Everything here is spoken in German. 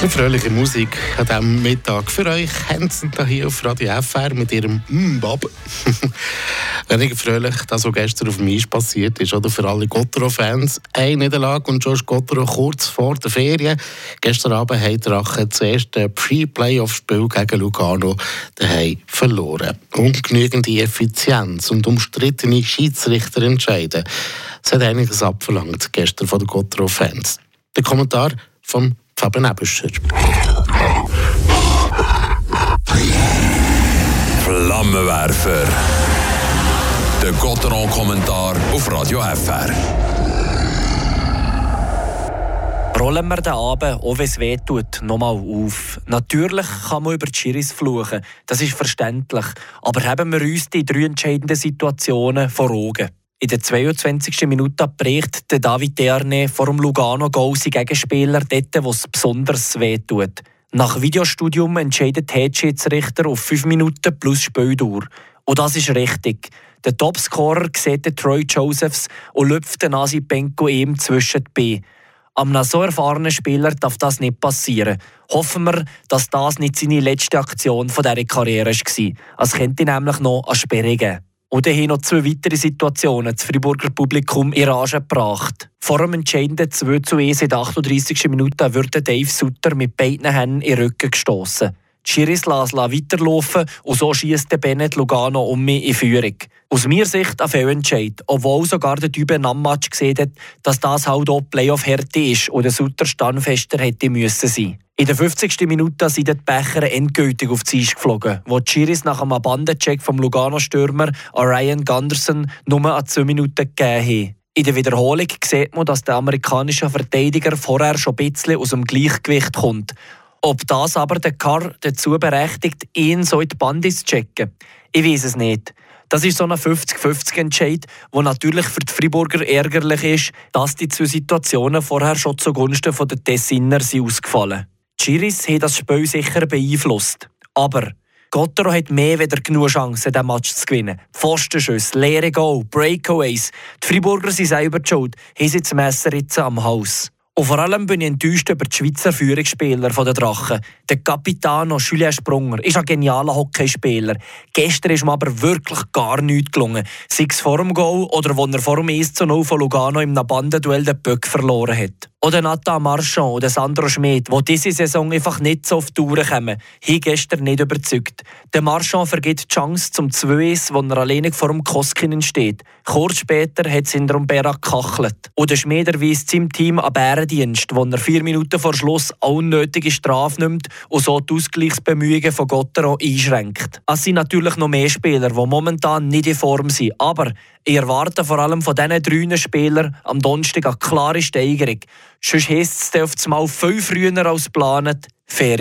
bisschen fröhliche Musik an diesem Mittag für euch. Hansen hier auf Radio FR mit ihrem Bob. Weniger fröhlich, das, was gestern auf dem Eis passiert ist. Oder für alle Gottero-Fans. Eine Niederlage und Josh Gottero kurz vor der Ferien. Gestern Abend hat Drache das erste Pre-Playoff-Spiel gegen Lugano daheim verloren. Ungenügende Effizienz und umstrittene Schiedsrichterentscheide. Es hat einiges abverlangt gestern von den Gottero-Fans. Der Kommentar vom Fabian Ebischer. Flammenwerfer. Der Gotteron-Kommentar auf Radio FR. Rollen wir den Abend, auch wenn es weh tut, nochmal auf. Natürlich kann man über die Schiris fluchen, das ist verständlich. Aber haben wir uns die drei entscheidenden Situationen vor Augen. In der 22. Minute bricht der David Derne vor dem Lugano Goal sein Gegenspieler dort, wo es besonders weh tut. Nach Videostudium entscheidet der Schiedsrichter auf 5 Minuten plus Spieldauer. Und das ist richtig. Der Topscorer sieht den Troy Josephs und lüpft den Nasi Benko ihm zwischen die Beine. Am so erfahrenen Spieler darf das nicht passieren. Hoffen wir, dass das nicht seine letzte Aktion von dieser Karriere war. Es könnte nämlich noch eine Sperre geben. Und dann haben noch zwei weitere Situationen das Friburger Publikum in Rage gebracht. Vor dem entscheidenden 2 zu 1 in der 38. Minute wird Dave Sutter mit beiden Händen in den Rücken gestoßen. Chiris lässt weiterlaufen und so schießt Bennett Lugano um mich in Führung. Aus meiner Sicht ein Fehlentscheid, obwohl sogar der Typ am Match gesehen hat, dass das halt auch Playoff-Härte ist und der Sutter standfester hätte müssen sein. In der 50. Minute sind die Becher endgültig auf die Eis geflogen, wo Chiris nach einem Bandencheck vom Lugano-Stürmer Ryan Gunderson nur an 2 Minuten gegeben haben. In der Wiederholung sieht man, dass der amerikanische Verteidiger vorher schon ein bisschen aus dem Gleichgewicht kommt. Ob das aber den Car dazu berechtigt, ihn so in die Bandis zu checken, ich weiß es nicht. Das ist so ein 50-50-Entscheid, der natürlich für die Friburger ärgerlich ist, dass die zwei Situationen vorher schon zugunsten der Tessiner sind ausgefallen Chiris hat das Spiel sicher beeinflusst. Aber Gottero hat mehr wieder genug Chancen, diesen Match zu gewinnen. Pfostenschüsse, leere Goal, Breakaways. Die Friburger sind selber schuld, haben sie das Messer jetzt am Haus. Und vor allem bin ich enttäuscht über die Schweizer Führungsspieler der Drachen. Der Capitano Julien Sprunger ist ein genialer Hockeyspieler. Gestern ist mir aber wirklich gar nichts gelungen. Sei es vor dem Goal oder wo er vor dem 1 zu 0 von Lugano im Bandenduell den Böck verloren hat. Oder Nathan Marchand oder Sandro Schmidt, die diese Saison einfach nicht so auf die Tour kommen, haben gestern nicht überzeugt. Der Marchand vergibt die Chance zum 2 wo er alleine vor dem Koskinen steht. Kurz später hat es hinter dem Bera gekachelt. Und der Schmied erweist seinem Team einen Bärendienst, wo er vier Minuten vor Schluss unnötige Strafe nimmt und so die Ausgleichsbemühungen von Gottero einschränkt. Es sind natürlich noch mehr Spieler, die momentan nicht in Form sind, aber ich erwarte vor allem von diesen drei Spielern am Donnerstag eine klare Steigerung. Sonst heisst es auf einmal viel früher als geplant, Ferien